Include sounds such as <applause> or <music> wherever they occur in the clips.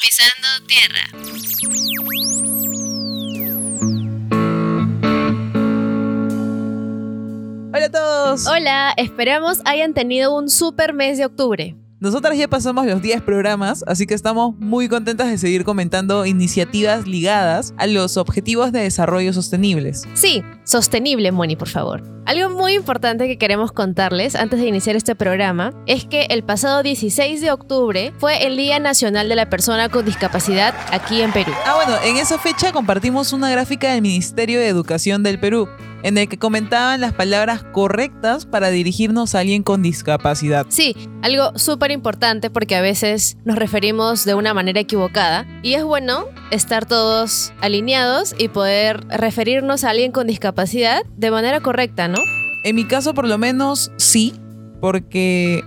Pisando tierra. Hola a todos. Hola, esperamos hayan tenido un super mes de octubre. Nosotras ya pasamos los 10 programas, así que estamos muy contentas de seguir comentando iniciativas ligadas a los objetivos de desarrollo sostenibles. Sí, sostenible, Moni, por favor. Algo muy importante que queremos contarles antes de iniciar este programa es que el pasado 16 de octubre fue el Día Nacional de la Persona con Discapacidad aquí en Perú. Ah, bueno, en esa fecha compartimos una gráfica del Ministerio de Educación del Perú, en el que comentaban las palabras correctas para dirigirnos a alguien con discapacidad. Sí, algo súper importante porque a veces nos referimos de una manera equivocada y es bueno estar todos alineados y poder referirnos a alguien con discapacidad de manera correcta, ¿no? En mi caso, por lo menos, sí, porque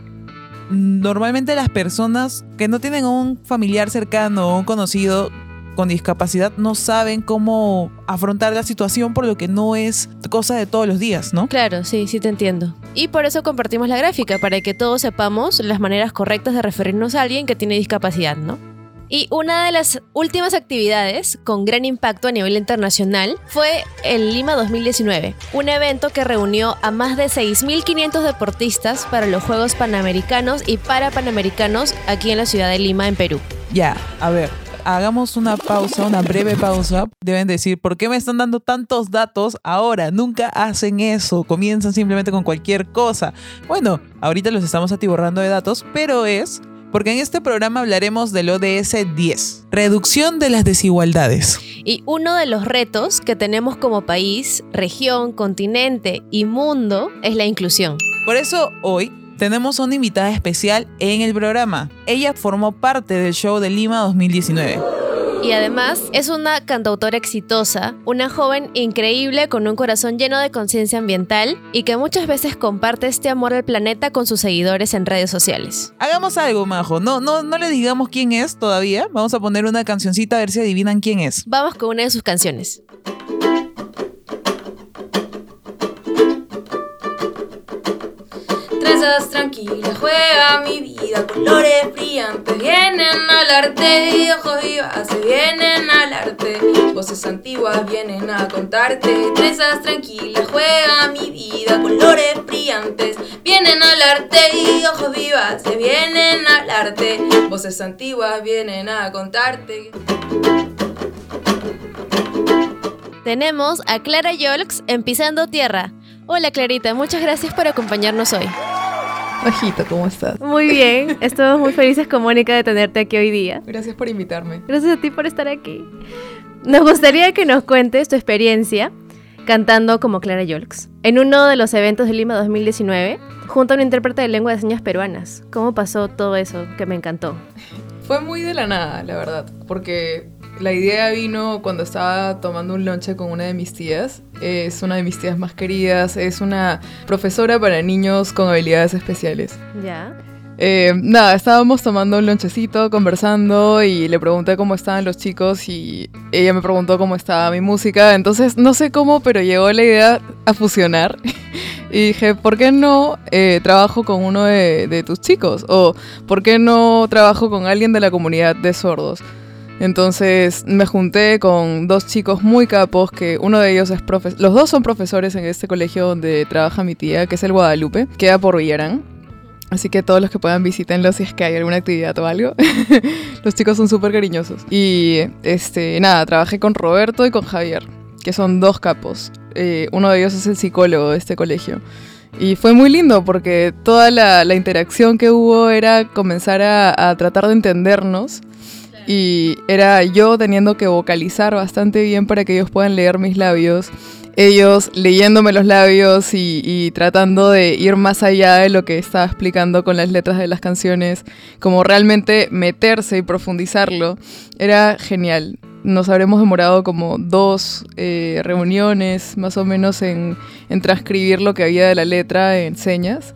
normalmente las personas que no tienen un familiar cercano o un conocido con discapacidad no saben cómo afrontar la situación por lo que no es cosa de todos los días, ¿no? Claro, sí, sí te entiendo. Y por eso compartimos la gráfica, para que todos sepamos las maneras correctas de referirnos a alguien que tiene discapacidad, ¿no? Y una de las últimas actividades con gran impacto a nivel internacional fue el Lima 2019, un evento que reunió a más de 6.500 deportistas para los Juegos Panamericanos y Parapanamericanos aquí en la ciudad de Lima, en Perú. Ya, a ver, hagamos una pausa, una breve pausa. Deben decir, ¿por qué me están dando tantos datos ahora? Nunca hacen eso, comienzan simplemente con cualquier cosa. Bueno, ahorita los estamos atiborrando de datos, pero es porque en este programa hablaremos del ODS 10, reducción de las desigualdades. Y uno de los retos que tenemos como país, región, continente y mundo es la inclusión. Por eso hoy tenemos una invitada especial en el programa. Ella formó parte del show de Lima 2019. Y además es una cantautora exitosa, una joven increíble con un corazón lleno de conciencia ambiental y que muchas veces comparte este amor al planeta con sus seguidores en redes sociales. Hagamos algo, Majo. No, no, no le digamos quién es todavía. Vamos a poner una cancioncita a ver si adivinan quién es. Vamos con una de sus canciones. Trenzas tranquilas, juega mi vida, colores brillantes vienen al arte, ojos vivas se vienen al arte, voces antiguas vienen a contarte. Trenzas tranquilas, juega mi vida, colores brillantes vienen al arte, ojos vivas se vienen al arte, voces antiguas vienen a contarte. Tenemos a Clara Yolks en Pisando Tierra. Hola Clarita, muchas gracias por acompañarnos hoy. Bajito, ¿cómo estás? Muy bien, estamos muy felices con Mónica de tenerte aquí hoy día. Gracias por invitarme. Gracias a ti por estar aquí. Nos gustaría que nos cuentes tu experiencia cantando como Clara Yolks en uno de los eventos de Lima 2019 junto a un intérprete de lengua de señas peruanas. ¿Cómo pasó todo eso que me encantó? Fue muy de la nada, la verdad, porque la idea vino cuando estaba tomando un lonche con una de mis tías. Es una de mis tías más queridas, es una profesora para niños con habilidades especiales. Ya. Eh, nada, estábamos tomando un lonchecito, conversando y le pregunté cómo estaban los chicos y ella me preguntó cómo estaba mi música. Entonces, no sé cómo, pero llegó la idea a fusionar. <laughs> y dije, ¿por qué no eh, trabajo con uno de, de tus chicos? O ¿por qué no trabajo con alguien de la comunidad de sordos? Entonces me junté con dos chicos muy capos, que uno de ellos es profesor, los dos son profesores en este colegio donde trabaja mi tía, que es el Guadalupe, queda por Villarán. Así que todos los que puedan visítenlo si es que hay alguna actividad o algo. <laughs> los chicos son súper cariñosos. Y este, nada, trabajé con Roberto y con Javier, que son dos capos. Eh, uno de ellos es el psicólogo de este colegio. Y fue muy lindo porque toda la, la interacción que hubo era comenzar a, a tratar de entendernos y era yo teniendo que vocalizar bastante bien para que ellos puedan leer mis labios, ellos leyéndome los labios y, tratando de ir más allá de lo que estaba explicando con las letras de las canciones, como realmente meterse y profundizarlo, era genial. Nos habremos demorado como dos eh, reuniones más o menos en, en transcribir lo que había de la letra en señas.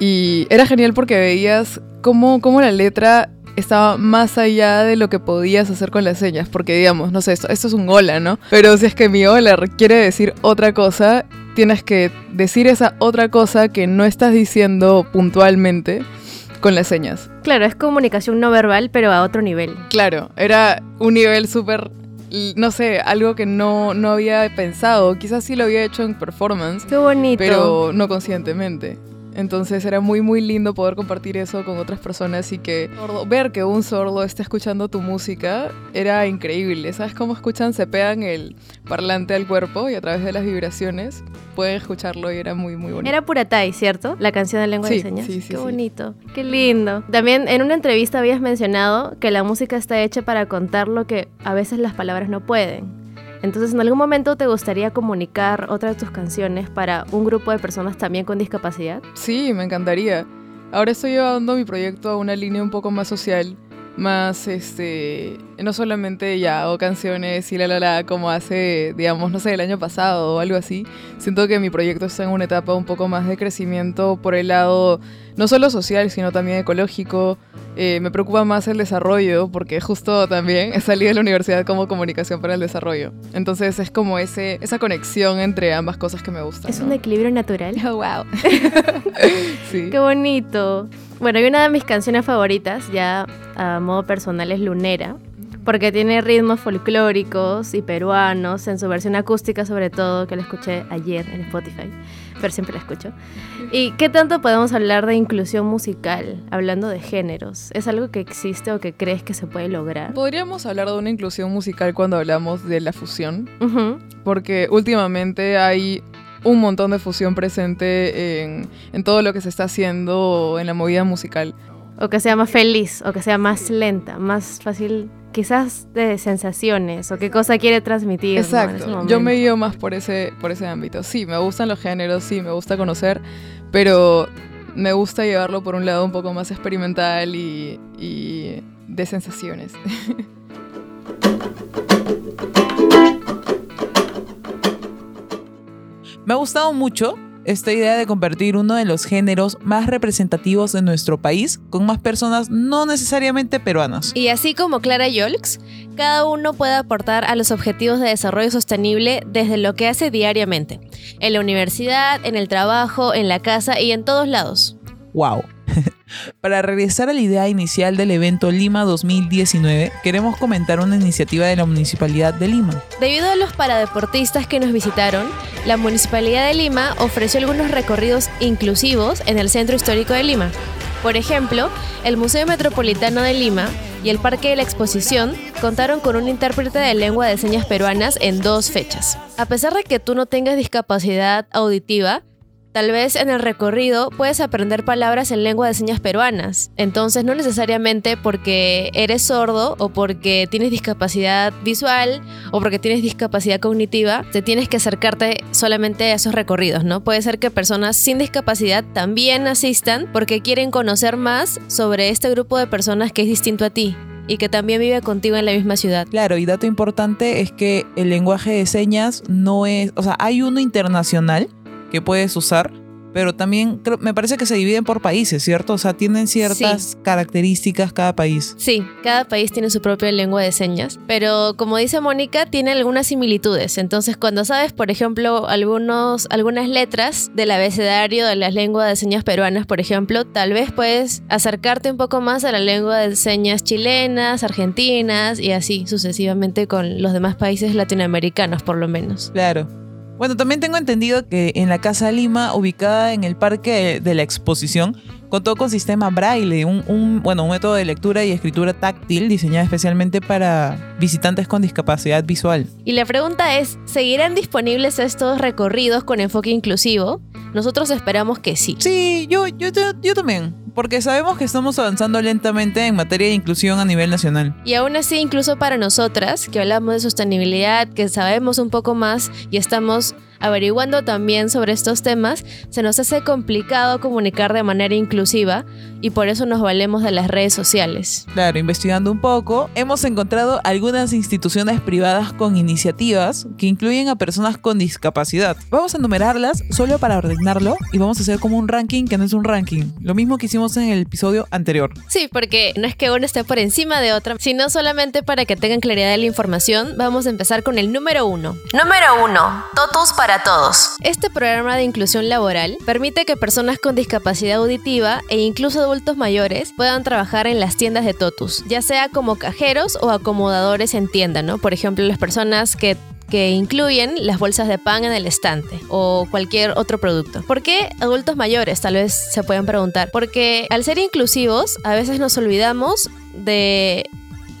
Y era genial porque veías cómo, cómo la letra estaba más allá de lo que podías hacer con las señas, porque digamos, no sé, esto, esto es un hola, ¿no? Pero si es que mi hola quiere decir otra cosa, tienes que decir esa otra cosa que no estás diciendo puntualmente con las señas. Claro, es comunicación no verbal, pero a otro nivel. Claro, era un nivel súper, no sé, algo que no, no había pensado. Quizás sí lo había hecho en performance, Qué bonito. pero no conscientemente. Entonces era muy muy lindo poder compartir eso con otras personas y que sordo- ver que un sordo está escuchando tu música era increíble. ¿Sabes cómo escuchan? Se pegan el parlante al cuerpo y a través de las vibraciones pueden escucharlo y era muy muy bonito. Era Puratai, ¿cierto? La canción de lengua de señas. sí, sí, Qué bonito. Qué lindo. También en una entrevista habías mencionado que la música está hecha para contar lo que a veces las palabras no pueden. Entonces, ¿en algún momento te gustaría comunicar otra de tus canciones para un grupo de personas también con discapacidad? Sí, me encantaría. Ahora estoy llevando mi proyecto a una línea un poco más social, más este, no solamente ya hago canciones y la la la como hace, digamos, no sé, el año pasado o algo así. Siento que mi proyecto está en una etapa un poco más de crecimiento por el lado no solo social, sino también ecológico. Eh, me preocupa más el desarrollo porque justo también he salido de la universidad como comunicación para el desarrollo. Entonces es como ese, esa conexión entre ambas cosas que me gustan. Es ¿no? un equilibrio natural. <laughs> Oh, wow. <laughs> sí. Qué bonito. Bueno, y una de mis canciones favoritas, ya a modo personal, es Lunera, porque tiene ritmos folclóricos y peruanos, en su versión acústica sobre todo, que la escuché ayer en Spotify, pero siempre la escucho. ¿Y qué tanto podemos hablar de inclusión musical, hablando de géneros? ¿Es algo que existe o que crees que se puede lograr? Podríamos hablar de una inclusión musical cuando hablamos de la fusión, porque últimamente hay un montón de fusión presente en, en todo lo que se está haciendo en la movida musical. O que sea más feliz, o que sea más lenta, más fácil, quizás de sensaciones, o qué cosa quiere transmitir. Exacto. Yo me guío más por ese, por ese ámbito. Sí, me gustan los géneros, sí, me gusta conocer, pero me gusta llevarlo por un lado un poco más experimental y, y de sensaciones. <laughs> Me ha gustado mucho esta idea de convertir uno de los géneros más representativos de nuestro país con más personas no necesariamente peruanas. Y así como Clara Yolks, cada uno puede aportar a los objetivos de desarrollo sostenible desde lo que hace diariamente, en la universidad, en el trabajo, en la casa y en todos lados. ¡Wow! Para regresar a la idea inicial del evento Lima 2019, queremos comentar una iniciativa de la Municipalidad de Lima. Debido a los paradeportistas que nos visitaron, la Municipalidad de Lima ofreció algunos recorridos inclusivos en el Centro Histórico de Lima. Por ejemplo, el Museo Metropolitano de Lima y el Parque de la Exposición contaron con un intérprete de lengua de señas peruanas en dos fechas. A pesar de que tú no tengas discapacidad auditiva, Tal vez en el recorrido puedes aprender palabras en lengua de señas peruanas. Entonces no necesariamente porque eres sordo o porque tienes discapacidad visual o porque tienes discapacidad cognitiva, te tienes que acercarte solamente a esos recorridos, ¿no? Puede ser que personas sin discapacidad también asistan porque quieren conocer más sobre este grupo de personas que es distinto a ti y que también vive contigo en la misma ciudad. Claro, y dato importante es que el lenguaje de señas no es, o sea, hay uno internacional que puedes usar, pero también creo- me parece que se dividen por países, ¿cierto? O sea, tienen ciertas características cada país. Sí, cada país tiene su propia lengua de señas, pero como dice Mónica, tiene algunas similitudes. Entonces, cuando sabes, por ejemplo, algunos, algunas letras del abecedario de las lenguas de señas peruanas, por ejemplo, tal vez puedes acercarte un poco más a la lengua de señas chilenas, argentinas y así sucesivamente con los demás países latinoamericanos, por lo menos. Claro. Bueno, también tengo entendido que en la Casa Lima, ubicada en el Parque de la Exposición, contó con sistema braille, un, un- bueno, un método de lectura y escritura táctil diseñado especialmente para visitantes con discapacidad visual. Y la pregunta es, ¿seguirán disponibles estos recorridos con enfoque inclusivo? Nosotros esperamos que sí. Sí, yo, yo, yo, yo también, porque sabemos que estamos avanzando lentamente en materia de inclusión a nivel nacional. Y aún así, incluso para nosotras, que hablamos de sostenibilidad, que sabemos un poco más y estamos averiguando también sobre estos temas, se nos hace complicado comunicar de manera inclusiva y por eso nos valemos de las redes sociales. Claro, investigando un poco, hemos encontrado algunas instituciones privadas con iniciativas que incluyen a personas con discapacidad. Vamos a enumerarlas solo para ordenarlo y vamos a hacer como un ranking que no es un ranking. Lo mismo que hicimos en el episodio anterior. Sí, porque no es que uno esté por encima de otra, sino solamente para que tengan claridad de la información, vamos a empezar con el número uno. Número 1. Totus para todos. Este programa de inclusión laboral permite que personas con discapacidad auditiva e incluso adultos mayores puedan trabajar en las tiendas de Totus, ya sea como cajeros o acomodadores en tienda, ¿no? Por ejemplo, las personas que que incluyen las bolsas de pan en el estante o cualquier otro producto. ¿Por qué adultos mayores? Tal vez se pueden preguntar. Porque al ser inclusivos, a veces nos olvidamos de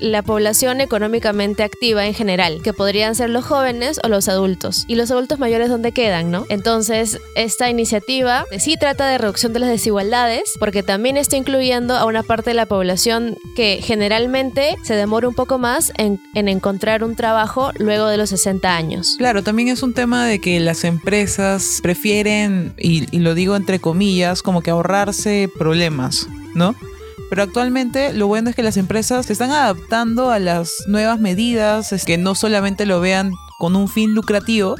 la población económicamente activa en general, que podrían ser los jóvenes o los adultos. ¿Y los adultos mayores dónde quedan, no? Entonces, esta iniciativa sí trata de reducción de las desigualdades, porque también está incluyendo a una parte de la población que generalmente se demora un poco más en, en encontrar un trabajo luego de los 60 años. Claro, también es un tema de que las empresas prefieren, y, y lo digo entre comillas, como que ahorrarse problemas, ¿no? Pero actualmente lo bueno es que las empresas se están adaptando a las nuevas medidas, es que no solamente lo vean con un fin lucrativo,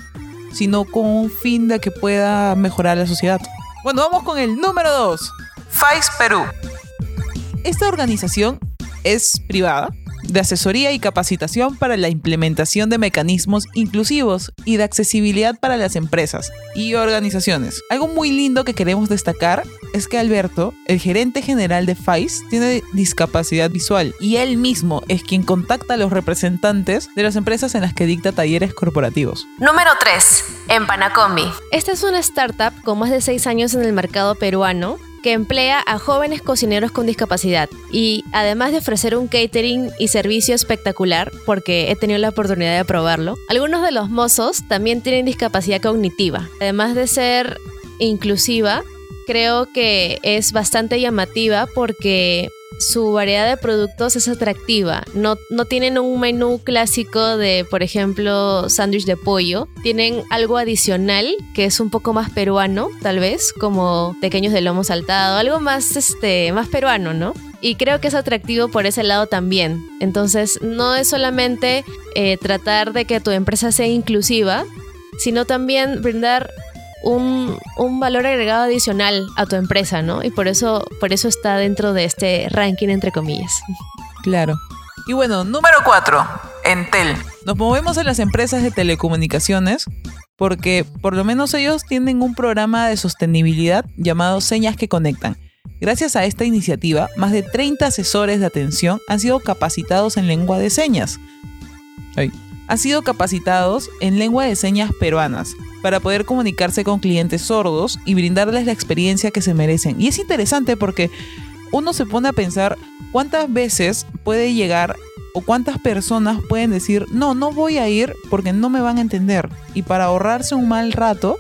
sino con un fin de que pueda mejorar la sociedad. Bueno, vamos con el número 2. FAIS Perú. Esta organización es privada, de asesoría y capacitación para la implementación de mecanismos inclusivos y de accesibilidad para las empresas y organizaciones. Algo muy lindo que queremos destacar es que Alberto, el gerente general de FAIS, tiene discapacidad visual y él mismo es quien contacta a los representantes de las empresas en las que dicta talleres corporativos. Número 3. En Panacombi. Esta es una startup con más de 6 años en el mercado peruano que emplea a jóvenes cocineros con discapacidad y además de ofrecer un catering y servicio espectacular, porque he tenido la oportunidad de probarlo, algunos de los mozos también tienen discapacidad cognitiva. Además de ser inclusiva, creo que es bastante llamativa porque su variedad de productos es atractiva. No, no tienen un menú clásico de, por ejemplo, sándwich de pollo. Tienen algo adicional que es un poco más peruano, tal vez, como pequeños de lomo saltado, algo más, este, más peruano, ¿no? Y creo que es atractivo por ese lado también. Entonces, no es solamente eh, tratar de que tu empresa sea inclusiva, sino también brindar un, un, valor agregado adicional a tu empresa, ¿no? Y por eso, por eso está dentro de este ranking, entre comillas. Claro. Y bueno, número 4, Entel. Nos movemos en las empresas de telecomunicaciones porque por lo menos ellos tienen un programa de sostenibilidad llamado Señas que Conectan. Gracias a esta iniciativa, más de 30 asesores de atención han sido capacitados en lengua de señas. Ay. Han sido capacitados en lengua de señas peruanas, para poder comunicarse con clientes sordos y brindarles la experiencia que se merecen. Y es interesante porque uno se pone a pensar cuántas veces puede llegar o cuántas personas pueden decir, no, no voy a ir porque no me van a entender. Y para ahorrarse un mal rato,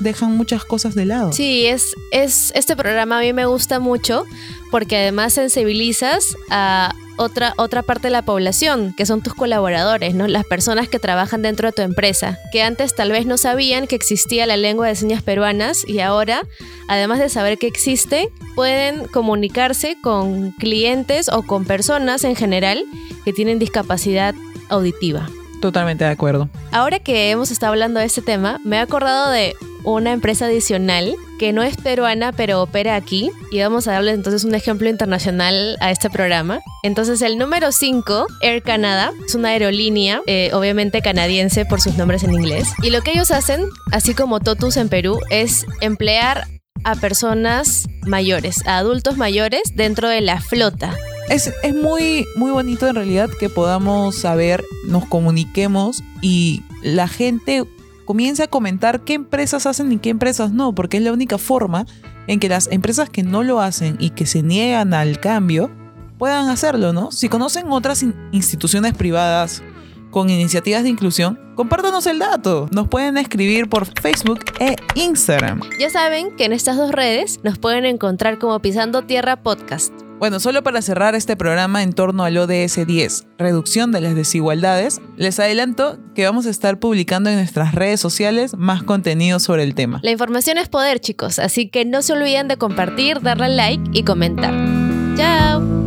dejan muchas cosas de lado. Sí, es, es este programa a mí me gusta mucho porque además sensibilizas a otra, otra parte de la población, que son tus colaboradores, ¿no? Las personas que trabajan dentro de tu empresa, que antes tal vez no sabían que existía la lengua de señas peruanas y ahora, además de saber que existe, pueden comunicarse con clientes o con personas en general que tienen discapacidad auditiva. Totalmente de acuerdo. Ahora que hemos estado hablando de este tema, me he acordado de una empresa adicional que no es peruana pero opera aquí y vamos a darle entonces un ejemplo internacional a este programa. Entonces el número 5, Air Canada, es una aerolínea eh, obviamente canadiense por sus nombres en inglés y lo que ellos hacen, así como Totus en Perú, es emplear a personas mayores, a adultos mayores dentro de la flota. Es, es, muy, muy bonito en realidad que podamos saber, nos comuniquemos y la gente comience a comentar qué empresas hacen y qué empresas no, porque es la única forma en que las empresas que no lo hacen y que se niegan al cambio puedan hacerlo, ¿no? Si conocen otras in instituciones privadas con iniciativas de inclusión, compártanos el dato. Nos pueden escribir por Facebook e Instagram. Ya saben que en estas dos redes nos pueden encontrar como Pisando Tierra Podcast. Bueno, solo para cerrar este programa en torno al ODS 10, reducción de las desigualdades, les adelanto que vamos a estar publicando en nuestras redes sociales más contenido sobre el tema. La información es poder, chicos, así que no se olviden de compartir, darle like y comentar. ¡Chao!